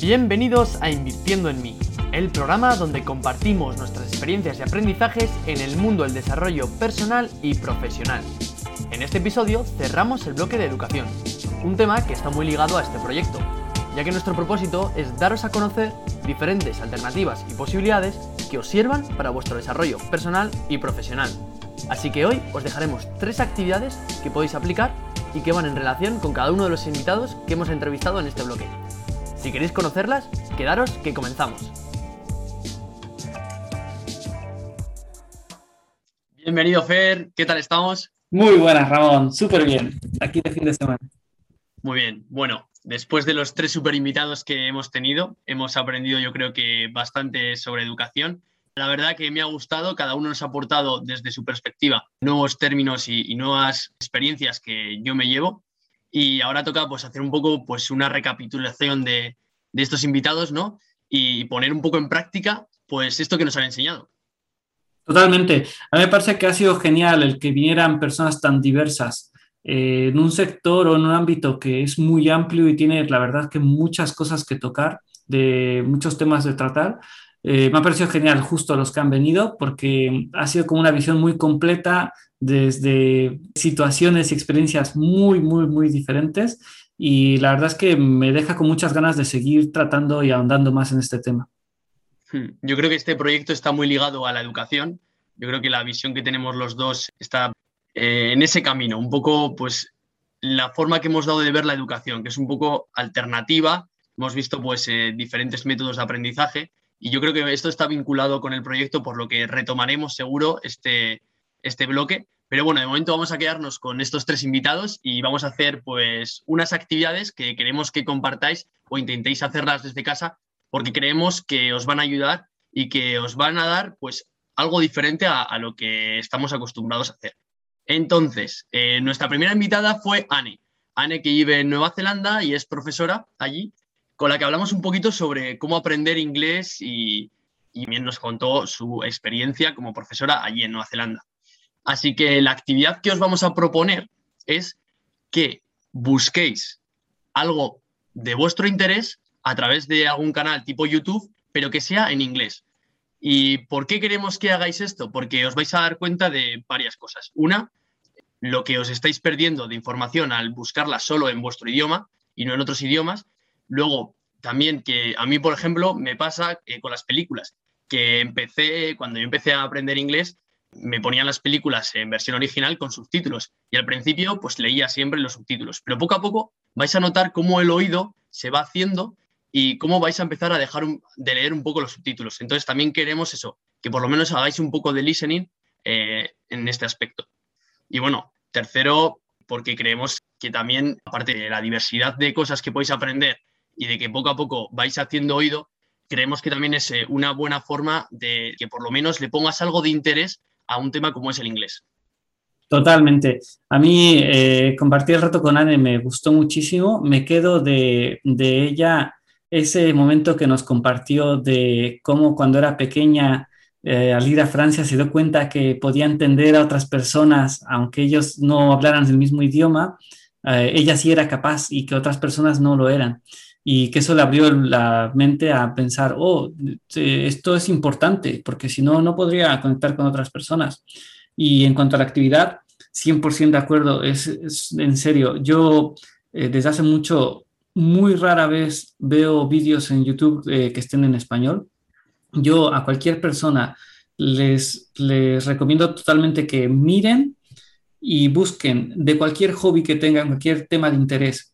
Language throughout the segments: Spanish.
Bienvenidos a Invirtiendo en mí, el programa donde compartimos nuestras experiencias y aprendizajes en el mundo del desarrollo personal y profesional. En este episodio cerramos el bloque de educación, un tema que está muy ligado a este proyecto, ya que nuestro propósito es daros a conocer diferentes alternativas y posibilidades que os sirvan para vuestro desarrollo personal y profesional. Así que hoy os dejaremos tres actividades que podéis aplicar y que van en relación con cada uno de los invitados que hemos entrevistado en este bloque. Si queréis conocerlas, quedaros que comenzamos. Bienvenido Fer, ¿qué tal estamos? Muy buenas Ramón, súper bien, aquí de fin de semana. Muy bien, bueno, después de los tres super invitados que hemos tenido, hemos aprendido yo creo que bastante sobre educación. La verdad que me ha gustado, cada uno nos ha aportado desde su perspectiva nuevos términos y, nuevas experiencias que yo me llevo y ahora toca pues hacer un poco pues una recapitulación de, estos invitados, ¿no? Y poner un poco en práctica pues esto que nos han enseñado. Totalmente. A mí me parece que ha sido genial el que vinieran personas tan diversas eh, en un sector o en un ámbito que es muy amplio y tiene, la verdad, que muchas cosas que tocar, de muchos temas de tratar. Eh, me ha parecido genial justo los que han venido porque ha sido como una visión muy completa desde situaciones y experiencias muy, muy, muy diferentes y la verdad es que me deja con muchas ganas de seguir tratando y ahondando más en este tema. Hmm. Yo creo que este proyecto está muy ligado a la educación. Yo creo que la visión que tenemos los dos está eh, en ese camino, un poco pues la forma que hemos dado de ver la educación, que es un poco alternativa. Hemos visto pues eh, diferentes métodos de aprendizaje y yo creo que esto está vinculado con el proyecto, por lo que retomaremos seguro este, este bloque. Pero bueno, de momento vamos a quedarnos con estos tres invitados y vamos a hacer pues unas actividades que queremos que compartáis o intentéis hacerlas desde casa porque creemos que os van a ayudar y que os van a dar pues algo diferente a, lo que estamos acostumbrados a hacer. Entonces, eh, nuestra primera invitada fue Anne. Anne que vive en Nueva Zelanda y es profesora allí, con la que hablamos un poquito sobre cómo aprender inglés y, también nos contó su experiencia como profesora allí en Nueva Zelanda. Así que la actividad que os vamos a proponer es que busquéis algo de vuestro interés a través de algún canal tipo YouTube, pero que sea en inglés. ¿Y por qué queremos que hagáis esto? Porque os vais a dar cuenta de varias cosas. Una, lo que os estáis perdiendo de información al buscarla solo en vuestro idioma y no en otros idiomas. Luego, también que a mí, por ejemplo, me pasa eh, con las películas, que empecé, cuando yo empecé a aprender inglés, me ponían las películas en versión original con subtítulos y al principio pues leía siempre los subtítulos, pero poco a poco vais a notar cómo el oído se va haciendo y cómo vais a empezar a dejar de leer un poco los subtítulos. Entonces también queremos eso, que por lo menos hagáis un poco de listening eh, en este aspecto. Y bueno, tercero, porque creemos que también, aparte de la diversidad de cosas que podéis aprender y de que poco a poco vais haciendo oído, creemos que también es eh, una buena forma de que por lo menos le pongas algo de interés a un tema como es el inglés. Totalmente. A mí eh, compartir el rato con Anne me gustó muchísimo. Me quedo de, ella ese momento que nos compartió de cómo cuando era pequeña eh, al ir a Francia se dio cuenta que podía entender a otras personas, aunque ellos no hablaran el mismo idioma, eh, ella sí era capaz y que otras personas no lo eran. Y que eso le abrió la mente a pensar, oh, esto es importante, porque si no, no podría conectar con otras personas. Y en cuanto a la actividad, 100% de acuerdo, es, en serio, yo eh, desde hace mucho, muy rara vez veo vídeos en YouTube eh, que estén en español. Yo a cualquier persona les, les recomiendo totalmente que miren y busquen de cualquier hobby que tengan, cualquier tema de interés,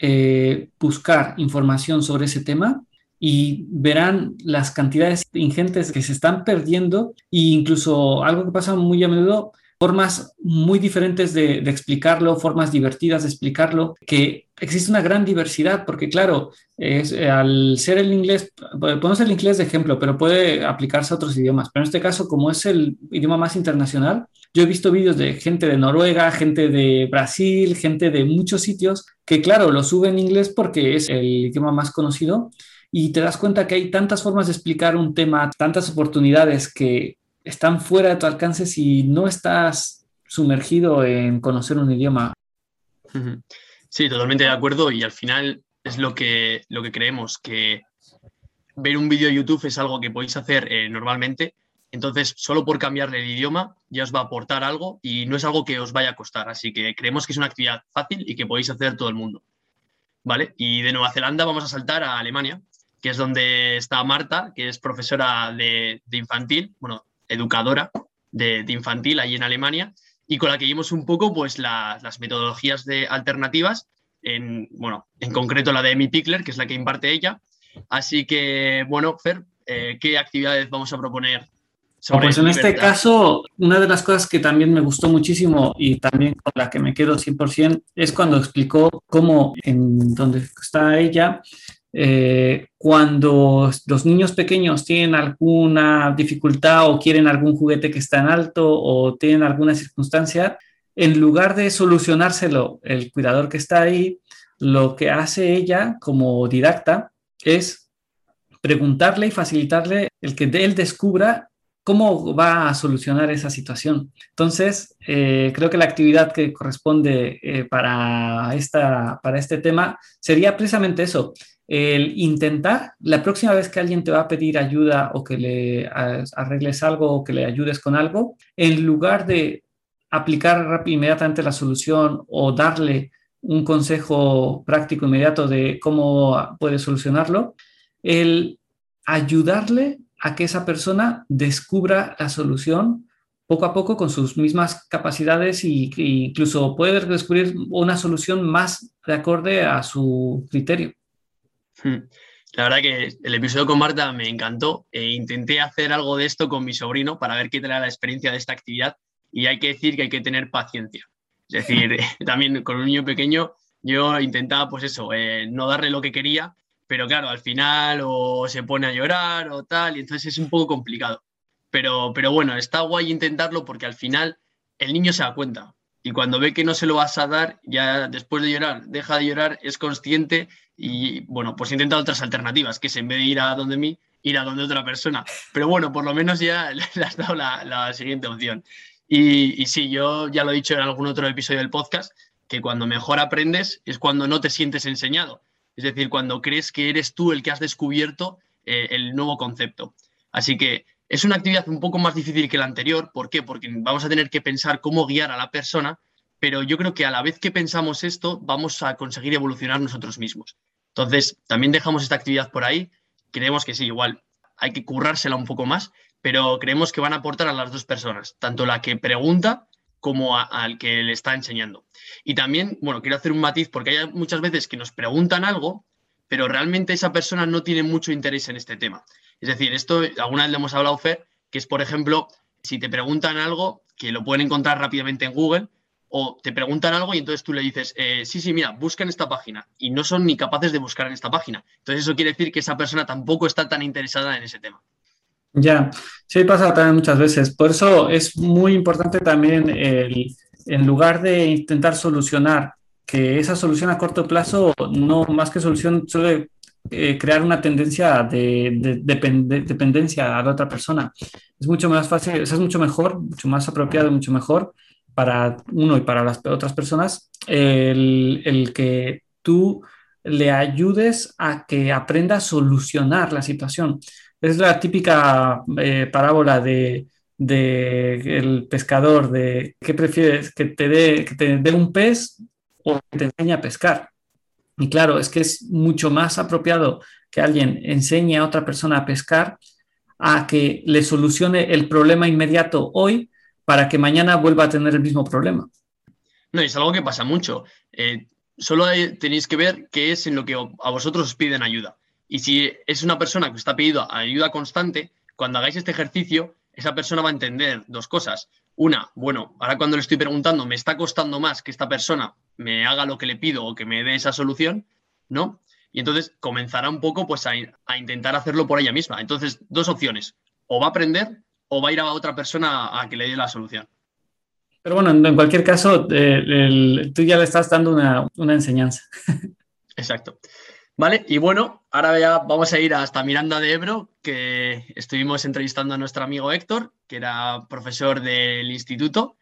eh, buscar información sobre ese tema y verán las cantidades ingentes que se están perdiendo e incluso algo que pasa muy a menudo, formas muy diferentes de, explicarlo, formas divertidas de explicarlo, que existe una gran diversidad, porque claro, es, eh, al ser el inglés, podemos el inglés de ejemplo, pero puede aplicarse a otros idiomas, pero en este caso, como es el idioma más internacional, yo he visto vídeos de gente de Noruega, gente de Brasil, gente de muchos sitios, que claro, lo suben en inglés porque es el idioma más conocido, y te das cuenta que hay tantas formas de explicar un tema, tantas oportunidades que están fuera de tu alcance si no estás sumergido en conocer un idioma. Sí, totalmente de acuerdo y al final es lo que, lo que creemos, que ver un vídeo de YouTube es algo que podéis hacer eh, normalmente, entonces solo por cambiarle el idioma ya os va a aportar algo y no es algo que os vaya a costar, así que creemos que es una actividad fácil y que podéis hacer todo el mundo. ¿Vale? Y de Nueva Zelanda vamos a saltar a Alemania, que es donde está Marta, que es profesora de, infantil, bueno, educadora de, infantil ahí en Alemania, y con la que vimos un poco pues las metodologías de alternativas, en, bueno, en concreto la de Emi Pickler, que es la que imparte ella. Así que, bueno, Fer, eh, ¿qué actividades vamos a proponer pues en este caso, una de las cosas que también me gustó muchísimo y también con la que me quedo 100% es cuando explicó cómo en donde está ella, eh, cuando los niños pequeños tienen alguna dificultad o quieren algún juguete que está en alto o tienen alguna circunstancia, en lugar de solucionárselo el cuidador que está ahí, lo que hace ella como didacta es preguntarle y facilitarle el que él descubra cómo va a solucionar esa situación. Entonces, eh, creo que la actividad que corresponde eh, para, esta, para este tema sería precisamente eso, el intentar, la próxima vez que alguien te va a pedir ayuda o que le arregles algo o que le ayudes con algo, en lugar de aplicar inmediatamente la solución o darle un consejo práctico inmediato de cómo puede solucionarlo, el ayudarle a que esa persona descubra la solución poco a poco con sus mismas capacidades e incluso puede descubrir una solución más de acorde a su criterio. Hmm. La verdad que el episodio con Marta me encantó e intenté hacer algo de esto con mi sobrino para ver qué era la experiencia de esta actividad y hay que decir que hay que tener paciencia. Es decir, también con un niño pequeño yo intentaba pues eso, eh, no darle lo que quería pero claro, al final o se pone a llorar o tal, y entonces es un poco complicado. Pero, pero bueno, está guay intentarlo porque al final el niño se da cuenta. Y cuando ve que no se lo vas a dar, ya después de llorar, deja de llorar, es consciente y bueno, pues intenta otras alternativas, que es en vez de ir a donde mí, ir a donde otra persona. Pero bueno, por lo menos ya le has dado la, siguiente opción. Y, y, sí, yo ya lo he dicho en algún otro episodio del podcast, que cuando mejor aprendes es cuando no te sientes enseñado. Es decir, cuando crees que eres tú el que has descubierto eh, el nuevo concepto. Así que es una actividad un poco más difícil que la anterior. ¿Por qué? Porque vamos a tener que pensar cómo guiar a la persona, pero yo creo que a la vez que pensamos esto, vamos a conseguir evolucionar nosotros mismos. Entonces, también dejamos esta actividad por ahí. Creemos que sí, igual hay que currársela un poco más, pero creemos que van a aportar a las dos personas, tanto la que pregunta como al que le está enseñando. Y también, bueno, quiero hacer un matiz porque hay muchas veces que nos preguntan algo, pero realmente esa persona no tiene mucho interés en este tema. Es decir, esto alguna vez le hemos hablado, Fer, que es, por ejemplo, si te preguntan algo, que lo pueden encontrar rápidamente en Google, o te preguntan algo y entonces tú le dices, eh, sí, sí, mira, busca en esta página, y no son ni capaces de buscar en esta página. Entonces eso quiere decir que esa persona tampoco está tan interesada en ese tema. Ya, sí pasa también muchas veces. Por eso es muy importante también el, en lugar de intentar solucionar, que esa solución a corto plazo, no más que solución, suele eh, crear una tendencia de, dependencia a la otra persona. Es mucho más fácil, es mucho mejor, mucho más apropiado, mucho mejor para uno y para las otras personas el, el que tú le ayudes a que aprenda a solucionar la situación. Es la típica eh, parábola de, el pescador, de qué prefieres, que te dé que te dé un pez o que te enseñe a pescar. Y claro, es que es mucho más apropiado que alguien enseñe a otra persona a pescar a que le solucione el problema inmediato hoy para que mañana vuelva a tener el mismo problema. No, es algo que pasa mucho. Eh, solo tenéis que ver qué es en lo que a vosotros os piden ayuda. Y si es una persona que os está pidiendo ayuda constante, cuando hagáis este ejercicio, esa persona va a entender dos cosas. Una, bueno, ahora cuando le estoy preguntando, me está costando más que esta persona me haga lo que le pido o que me dé esa solución, ¿no? Y entonces comenzará un poco pues a, intentar hacerlo por ella misma. Entonces, dos opciones. O va a aprender o va a ir a otra persona a, que le dé la solución. Pero bueno, en, cualquier caso, eh, tú ya le estás dando una, una enseñanza. Exacto. Vale, y bueno, ahora ya vamos a ir hasta Miranda de Ebro, que estuvimos entrevistando a nuestro amigo Héctor, que era profesor del instituto.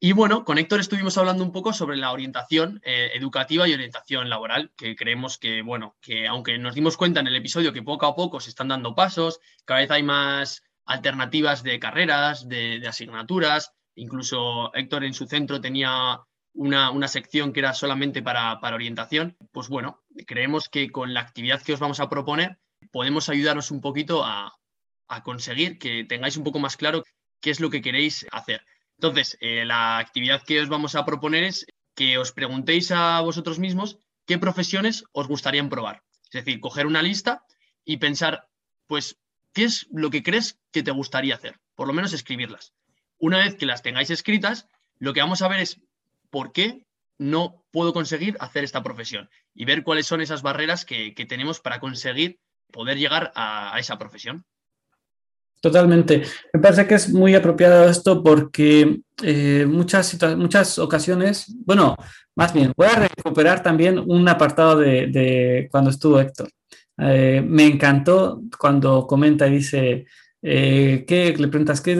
Y bueno, con Héctor estuvimos hablando un poco sobre la orientación eh, educativa y orientación laboral, que creemos que, bueno, que aunque nos dimos cuenta en el episodio que poco a poco se están dando pasos, cada vez hay más alternativas de carreras, de, asignaturas, incluso Héctor en su centro tenía una, sección que era solamente para, orientación, pues bueno, creemos que con la actividad que os vamos a proponer podemos ayudaros un poquito a, a conseguir que tengáis un poco más claro qué es lo que queréis hacer. Entonces, eh, la actividad que os vamos a proponer es que os preguntéis a vosotros mismos qué profesiones os gustarían probar. Es decir, coger una lista y pensar, pues, ¿qué es lo que crees que te gustaría hacer? Por lo menos escribirlas. Una vez que las tengáis escritas, lo que vamos a ver es por qué no puedo conseguir hacer esta profesión y ver cuáles son esas barreras que, tenemos para conseguir poder llegar a esa profesión. Totalmente. Me parece que es muy apropiado esto porque eh, muchas, muchas ocasiones, bueno, más bien, voy a recuperar también un apartado de, cuando estuvo Héctor. Eh, me encantó cuando comenta y dice, eh, ¿qué, le preguntas ¿qué,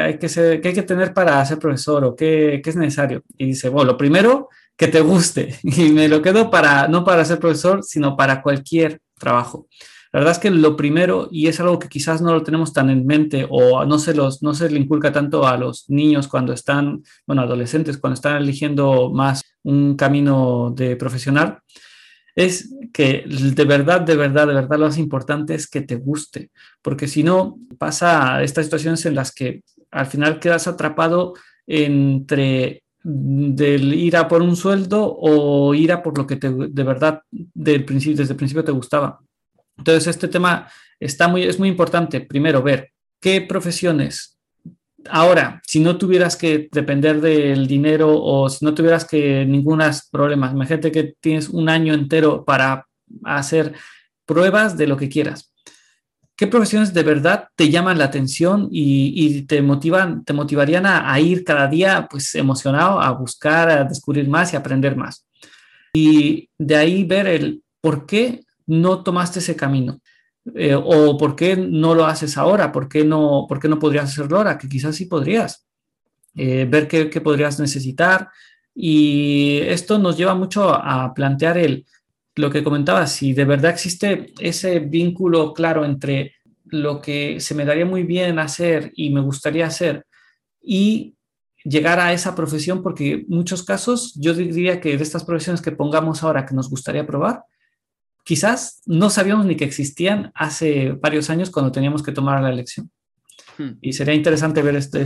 hay que hay que tener para ser profesor o qué, qué es necesario? Y dice, bueno, lo primero, que te guste. Y me lo quedo para, no para ser profesor, sino para cualquier trabajo. La verdad es que lo primero, y es algo que quizás no lo tenemos tan en mente o no se, los, no se le inculca tanto a los niños cuando están, bueno, adolescentes, cuando están eligiendo más un camino de profesional, es que de verdad, de verdad, de verdad lo más importante es que te guste, porque si no pasa estas situaciones en las que al final quedas atrapado entre del ir a por un sueldo o ir a por lo que te, de verdad del principio, desde el principio te gustaba. Entonces, este tema está muy, es muy importante, primero, ver qué profesiones. Ahora, si no tuvieras que depender del dinero o si no tuvieras que ningún problema, imagínate que tienes un año entero para hacer pruebas de lo que quieras. ¿Qué profesiones de verdad te llaman la atención y, te motivan, te motivarían a, a, ir cada día pues emocionado a buscar, a descubrir más y aprender más? Y de ahí ver el por qué no tomaste ese camino? Eh, ¿O por qué no lo haces ahora? ¿Por qué no, por qué no podrías hacerlo ahora? Que quizás sí podrías. Eh, ver qué, podrías necesitar. Y esto nos lleva mucho a plantear el, lo que comentaba, si de verdad existe ese vínculo claro entre lo que se me daría muy bien hacer y me gustaría hacer y llegar a esa profesión, porque en muchos casos yo diría que de estas profesiones que pongamos ahora que nos gustaría probar, quizás no sabíamos ni que existían hace varios años cuando teníamos que tomar la elección. Hmm. Y sería interesante ver esto,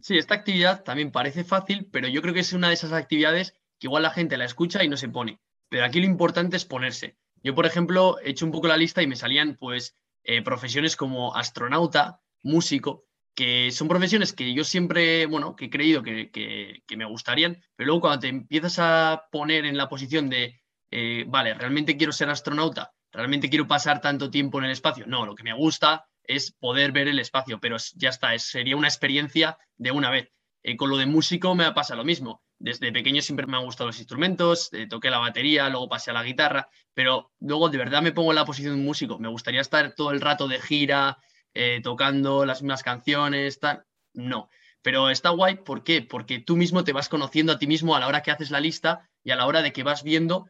Sí, esta actividad también parece fácil, pero yo creo que es una de esas actividades que igual la gente la escucha y no se pone. Pero aquí lo importante es ponerse. Yo, por ejemplo, he hecho un poco la lista y me salían pues eh, profesiones como astronauta, músico, que son profesiones que yo siempre, bueno, que he creído que, que me gustarían, pero luego cuando te empiezas a poner en la posición de eh, vale, ¿realmente quiero ser astronauta? ¿Realmente quiero pasar tanto tiempo en el espacio? No, lo que me gusta es poder ver el espacio, pero ya está, sería una experiencia de una vez. Eh, con lo de músico me pasa lo mismo. Desde pequeño siempre me han gustado los instrumentos, eh, toqué la batería, luego pasé a la guitarra, pero luego de verdad me pongo en la posición de un músico. Me gustaría estar todo el rato de gira, tocando las mismas canciones, tal. No. Pero está guay, ¿por qué? Porque tú mismo te vas conociendo a ti mismo a la hora que haces la lista y a la hora de que vas viendo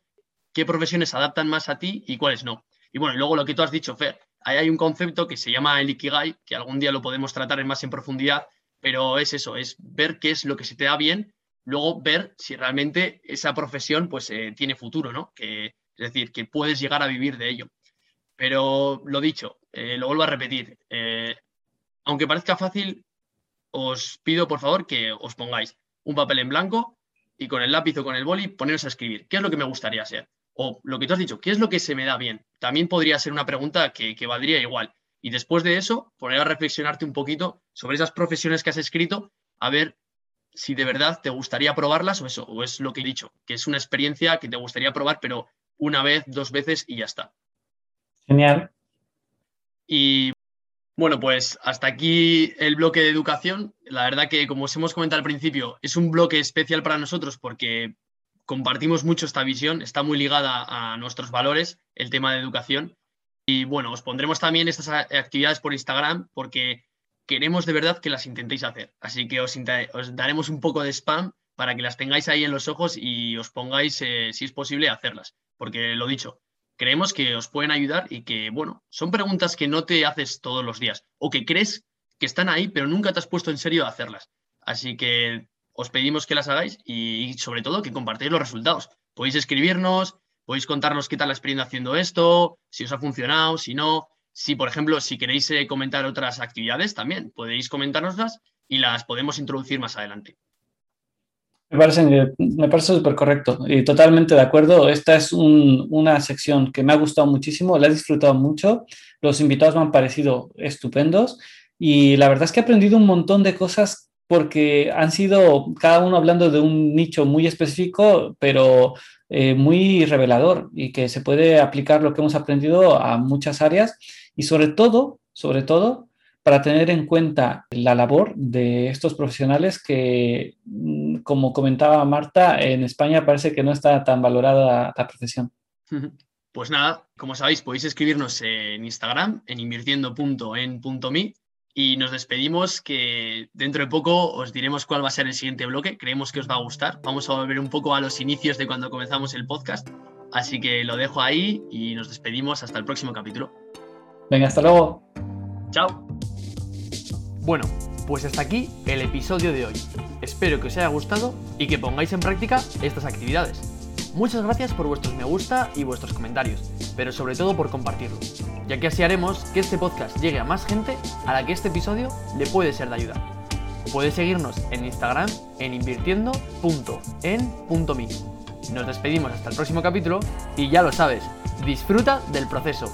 qué profesiones adaptan más a ti y cuáles no. Y bueno, luego lo que tú has dicho, Fer, ahí hay un concepto que se llama el Ikigai, que algún día lo podemos tratar más en profundidad, pero es eso, es ver qué es lo que se te da bien, luego ver si realmente esa profesión pues eh, tiene futuro, ¿no? Es decir, que puedes llegar a vivir de ello. Pero lo dicho, eh, lo vuelvo a repetir, eh, aunque parezca fácil, os pido por favor que os pongáis un papel en blanco y con el lápiz o con el boli poneros a escribir. ¿Qué es lo que me gustaría ser? O lo que tú has dicho, ¿qué es lo que se me da bien? También podría ser una pregunta que, valdría igual. Y después de eso, poner a reflexionarte un poquito sobre esas profesiones que has escrito, a ver si de verdad te gustaría probarlas o eso, o es lo que he dicho, que es una experiencia que te gustaría probar, pero una vez, dos veces y ya está. Genial. Y bueno, pues hasta aquí el bloque de educación. La verdad que, como os hemos comentado al principio, es un bloque especial para nosotros porque compartimos mucho esta visión, está muy ligada a nuestros valores, el tema de educación. Y bueno, os pondremos también estas actividades por Instagram porque queremos de verdad que las intentéis hacer. Así que os, daremos un poco de spam para que las tengáis ahí en los ojos y os pongáis, eh, si es posible, a hacerlas. Porque lo dicho, creemos que os pueden ayudar y que, bueno, son preguntas que no te haces todos los días o que crees que están ahí, pero nunca te has puesto en serio a hacerlas. Así que os pedimos que las hagáis y, sobre todo que compartáis los resultados. Podéis escribirnos, podéis contarnos qué tal la experiencia haciendo esto, si os ha funcionado, si no. Si, por ejemplo, si queréis eh, comentar otras actividades, también podéis comentárnoslas y las podemos introducir más adelante. Me parece, me parece súper correcto y totalmente de acuerdo. Esta es una sección que me ha gustado muchísimo, la he disfrutado mucho. Los invitados me han parecido estupendos y la verdad es que he aprendido un montón de cosas porque han sido cada uno hablando de un nicho muy específico, pero eh, muy revelador y que se puede aplicar lo que hemos aprendido a muchas áreas y sobre todo, sobre todo, para tener en cuenta la labor de estos profesionales que, mm, como comentaba Marta, en España parece que no está tan valorada la profesión. Pues nada, como sabéis, podéis escribirnos en Instagram, en invirtiendo.en.me y nos despedimos que dentro de poco os diremos cuál va a ser el siguiente bloque. Creemos que os va a gustar. Vamos a volver un poco a los inicios de cuando comenzamos el podcast. Así que lo dejo ahí y nos despedimos hasta el próximo capítulo. Venga, hasta luego. Chao. Bueno, pues hasta aquí el episodio de hoy. Espero que os haya gustado y que pongáis en práctica estas actividades. Muchas gracias por vuestros me gusta y vuestros comentarios, pero sobre todo por compartirlo, ya que así haremos que este podcast llegue a más gente a la que este episodio le puede ser de ayuda. Puedes seguirnos en Instagram en invirtiendo.en.me. Nos despedimos hasta el próximo capítulo y ya lo sabes, disfruta del proceso.